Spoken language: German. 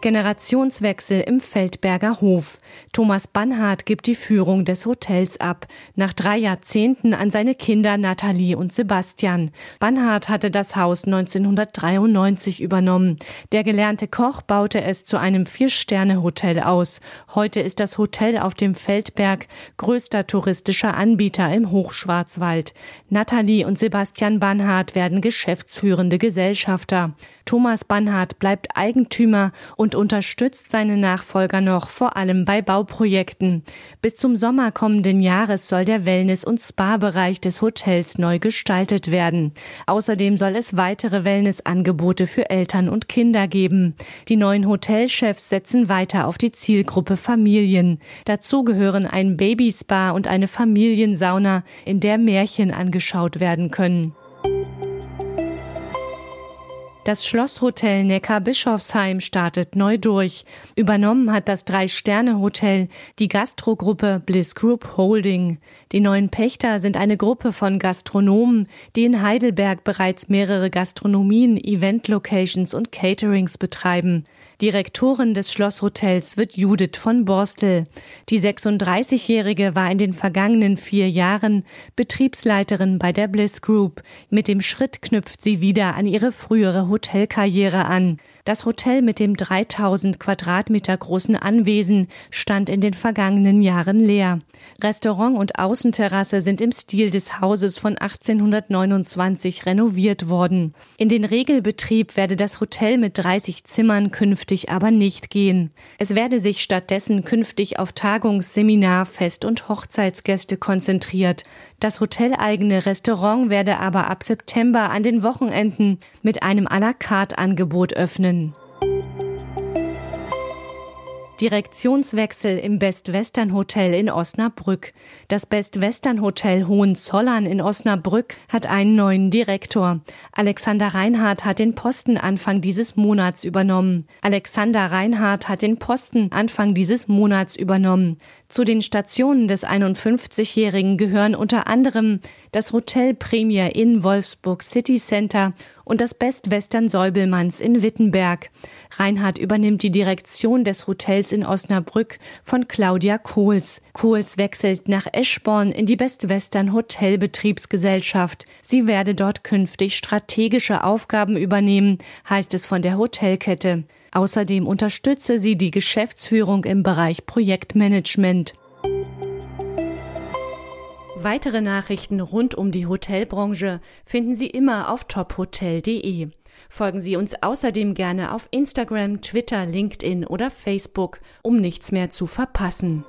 Generationswechsel im Feldberger Hof. Thomas Bannhardt gibt die Führung des Hotels ab, nach drei Jahrzehnten an seine Kinder Nathalie und Sebastian. Bannhardt hatte das Haus 1993 übernommen. Der gelernte Koch baute es zu einem Vier-Sterne-Hotel aus. Heute ist das Hotel auf dem Feldberg größter touristischer Anbieter im Hochschwarzwald. Nathalie und Sebastian Bannhardt werden geschäftsführende Gesellschafter. Thomas Bannhardt bleibt Eigentümer und unterstützt seine Nachfolger noch, vor allem bei Bauprojekten. Bis zum Sommer kommenden Jahres soll der Wellness- und Spa-Bereich des Hotels neu gestaltet werden. Außerdem soll es weitere Wellnessangebote für Eltern und Kinder geben. Die neuen Hotelchefs setzen weiter auf die Zielgruppe Familien. Dazu gehören ein Babyspa und eine Familiensauna, in der Märchen angeschaut werden können. Das Schlosshotel Neckar-Bischofsheim startet neu durch. Übernommen hat das Drei-Sterne-Hotel die Gastrogruppe Bliss Group Holding. Die neuen Pächter sind eine Gruppe von Gastronomen, die in Heidelberg bereits mehrere Gastronomien, Event-Locations und Caterings betreiben. Direktorin des Schlosshotels wird Judith von Borstel. Die 36-Jährige war in den vergangenen vier Jahren Betriebsleiterin bei der Bliss Group. Mit dem Schritt knüpft sie wieder an ihre frühere Hotelkarriere an. Das Hotel mit dem 3000 Quadratmeter großen Anwesen stand in den vergangenen Jahren leer. Restaurant und Außenterrasse sind im Stil des Hauses von 1829 renoviert worden. In den Regelbetrieb werde das Hotel mit 30 Zimmern künftig aber nicht gehen. Es werde sich stattdessen künftig auf Tagungs-, Seminar-, Fest- und Hochzeitsgäste konzentriert. Das hoteleigene Restaurant werde aber ab September an den Wochenenden mit einem à la carte Angebot öffnen. Direktionswechsel im Best Western Hotel in Osnabrück. Das Best Western Hotel Hohenzollern in Osnabrück hat einen neuen Direktor. Alexander Reinhardt hat den Posten Anfang dieses Monats übernommen. Alexander Reinhardt hat den Posten Anfang dieses Monats übernommen. Zu den Stationen des 51-Jährigen gehören unter anderem das Hotel Premier in Wolfsburg City Center und das Best Western Säubelmanns in Wittenberg. Reinhard übernimmt die Direktion des Hotels in Osnabrück von Claudia Kohls. Kohls wechselt nach Eschborn in die Best Western Hotelbetriebsgesellschaft. Sie werde dort künftig strategische Aufgaben übernehmen, heißt es von der Hotelkette. Außerdem unterstütze sie die Geschäftsführung im Bereich Projektmanagement. Weitere Nachrichten rund um die Hotelbranche finden Sie immer auf tophotel.de. Folgen Sie uns außerdem gerne auf Instagram, Twitter, LinkedIn oder Facebook, um nichts mehr zu verpassen.